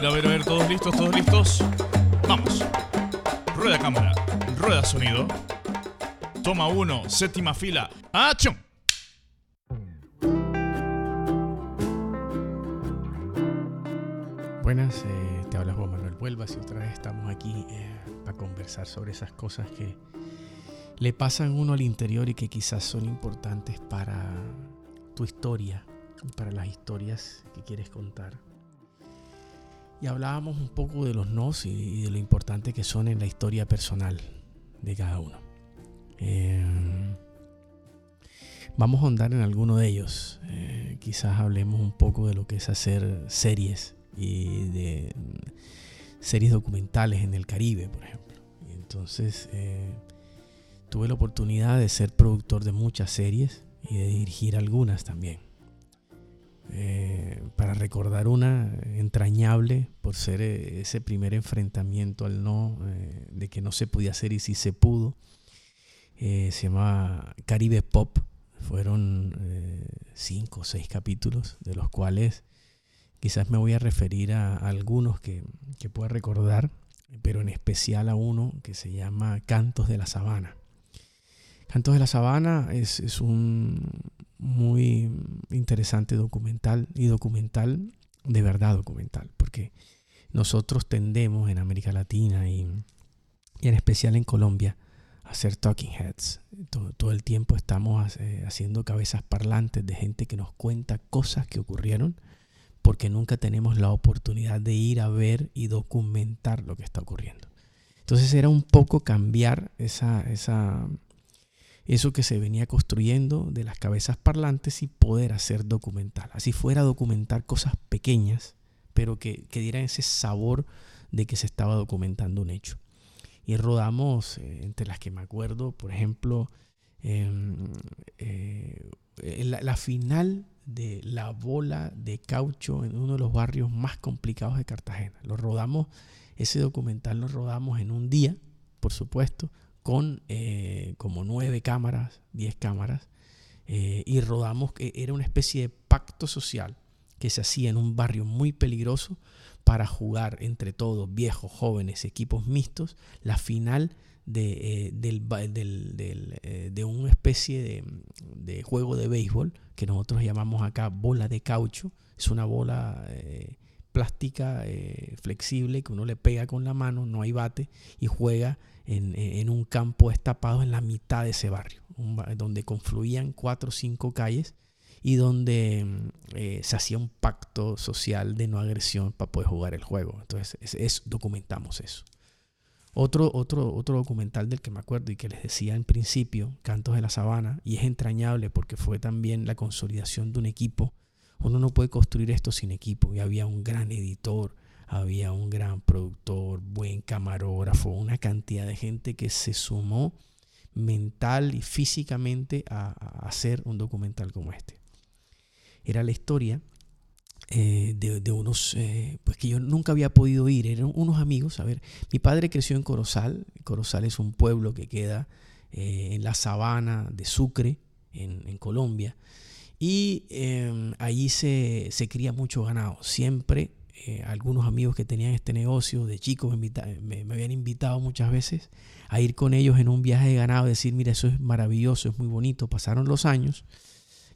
ver, a ver, a ver, todos listos, todos listos. Vamos. Rueda cámara, rueda sonido. Toma uno, séptima fila. ¡Achón! Buenas, eh, te habla Juan Manuel Vuelvas y otra vez estamos aquí eh, para conversar sobre esas cosas que le pasan uno al interior y que quizás son importantes para tu historia, para las historias que quieres contar. Y hablábamos un poco de los nos y, de lo importante que son en la historia personal de cada uno. Eh, vamos a ahondar en alguno de ellos. quizás hablemos un poco de lo que es hacer series y de series documentales en el Caribe, por ejemplo. Entonces eh, tuve la oportunidad de ser productor de muchas series y de dirigir algunas también. Eh, para recordar una entrañable por ser eh, ese primer enfrentamiento al no, de que no se podía hacer y si se pudo. se llama Caribe Pop. Fueron cinco o seis capítulos, de los cuales Quizás me voy a referir a, algunos que, que pueda recordar, pero en especial a uno que se llama Cantos de la Sabana. Cantos de la Sabana es, un muy interesante documental y documental de verdad documental, porque nosotros tendemos en América Latina y, en especial en Colombia a hacer talking heads. Todo, todo el tiempo estamos eh, haciendo cabezas parlantes de gente que nos cuenta cosas que ocurrieron porque nunca tenemos la oportunidad de ir a ver y documentar lo que está ocurriendo. Entonces era un poco cambiar esa, esa, eso que se venía construyendo de las cabezas parlantes y poder hacer documental. Así fuera documentar cosas pequeñas, pero que, que dieran ese sabor de que se estaba documentando un hecho. Y rodamos, eh, entre las que me acuerdo, por ejemplo, em, eh, la, la, final de la bola de caucho en uno de los barrios más complicados de Cartagena. Lo rodamos, ese documental lo rodamos en un día, por supuesto, con eh, como nueve cámaras, diez cámaras, eh, y rodamos, que era una especie de pacto social que se hacía en un barrio muy peligroso para jugar entre todos, viejos, jóvenes, equipos mixtos, la final de, eh, del, de una especie de, juego de béisbol que nosotros llamamos acá bola de caucho. Es una bola eh, plástica eh, flexible que uno le pega con la mano, no hay bate, y juega en, un campo destapado en la mitad de ese barrio, donde confluían cuatro o cinco calles y donde eh, se hacía un pacto social de no agresión para poder jugar el juego. Entonces es, documentamos eso. Otro, otro, otro documental del que me acuerdo y que les decía en principio, Cantos de la Sabana, y es entrañable porque fue también la consolidación de un equipo. Uno no puede construir esto sin equipo. Y había un gran editor, había un gran productor, buen camarógrafo, una cantidad de gente que se sumó mental y físicamente a hacer un documental como este. Era la historia eh, de, unos, eh, pues que yo nunca había podido ir, eran unos amigos. A ver, mi padre creció en Corozal. Corozal es un pueblo que queda eh, en la sabana de Sucre, en, Colombia. Y em, allí se, se, cría mucho ganado. Siempre algunos amigos que tenían este negocio de chicos me, habían invitado muchas veces a ir con ellos en un viaje de ganado, decir, mira, eso es maravilloso, es muy bonito. Pasaron los años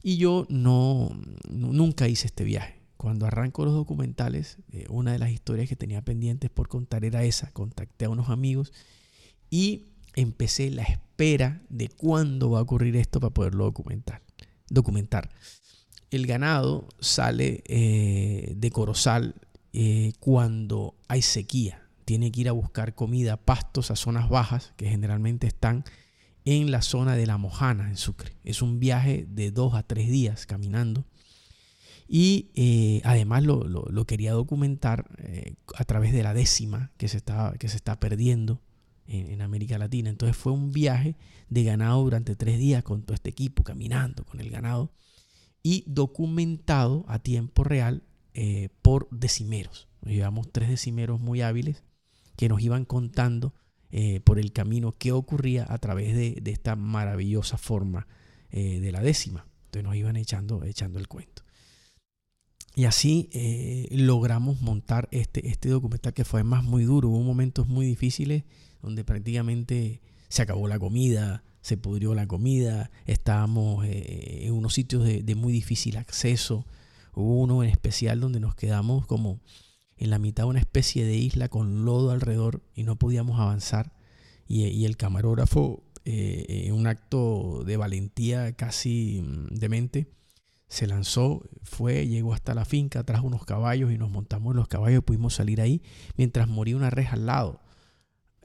y yo no, nunca hice este viaje. Cuando arranco los documentales, eh, una de las historias que tenía pendientes por contar era esa. Contacté a unos amigos y empecé la espera de cuándo va a ocurrir esto para poderlo documentar. Documentar. El ganado sale eh, de Corozal eh, cuando hay sequía. Tiene que ir a buscar comida, pastos a zonas bajas que generalmente están en la zona de La Mojana, en Sucre. Es un viaje de dos a tres días caminando y eh, además lo, quería documentar a través de la décima que se está, que se está perdiendo en, América Latina. Entonces fue un viaje de ganado durante tres días con todo este equipo, caminando con el ganado y documentado a tiempo real eh, por decimeros. llevamos tres decimeros muy hábiles que nos iban contando por el camino qué ocurría a través de, esta maravillosa forma de la décima. Entonces nos iban echando, echando el cuento. y así eh, logramos montar este, este documental que fue más muy duro. Hubo momentos muy difíciles donde prácticamente se acabó la comida, se pudrió la comida, estábamos eh, en unos sitios de, muy difícil acceso. Hubo uno en especial donde nos quedamos como en la mitad de una especie de isla con lodo alrededor y no podíamos avanzar. Y, el camarógrafo, eh, en un acto de valentía casi mm, demente, se lanzó, fue, llegó hasta la finca, trajo unos caballos y nos montamos en los caballos y pudimos salir ahí mientras moría una res al lado.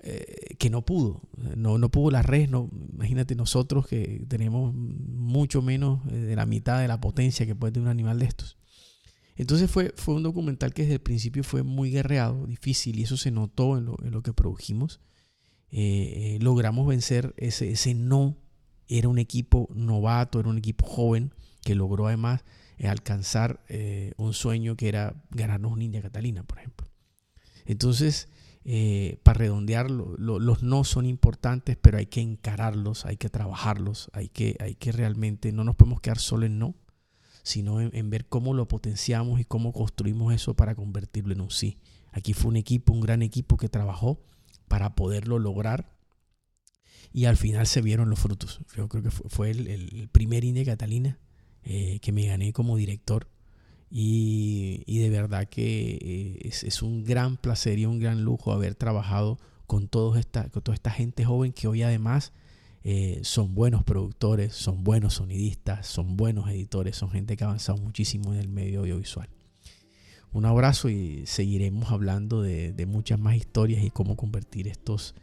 Eh, que no pudo, no, no pudo la res, no, imagínate nosotros que tenemos mucho menos eh, de la mitad de la potencia que puede tener un animal de estos. Entonces fue, fue un documental que desde el principio fue muy guerreado, difícil, y eso se notó en lo, que produjimos. Eh, logramos vencer ese, ese no, era un equipo novato, era un equipo joven, que logró además alcanzar un sueño que era ganarnos un India Catalina, por ejemplo. Entonces, eh, para redondear, los no son importantes, pero hay que encararlos, hay que trabajarlos, hay que, hay que realmente, no nos podemos quedar solo en no, sino en, ver cómo lo potenciamos y cómo construimos eso para convertirlo en un sí. Aquí fue un equipo, un gran equipo que trabajó para poderlo lograr y al final se vieron los frutos. Yo creo que fue, el, el, primer India Catalina eh, que me gané como director. Y, de verdad que eh, es, un gran placer y un gran lujo haber trabajado con, todos esta, con toda esta gente joven que hoy además eh, son buenos productores, son buenos sonidistas, son buenos editores, son gente que ha avanzado muchísimo en el medio audiovisual. Un abrazo y seguiremos hablando de, muchas más historias y cómo convertir estos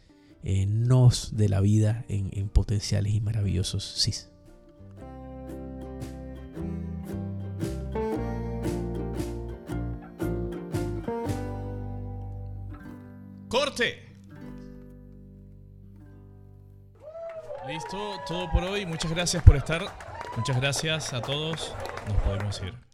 nos de la vida en, en potenciales y maravillosos sí. Corte. Listo, todo por hoy. Muchas gracias por estar. Muchas gracias a todos. Nos podemos ir.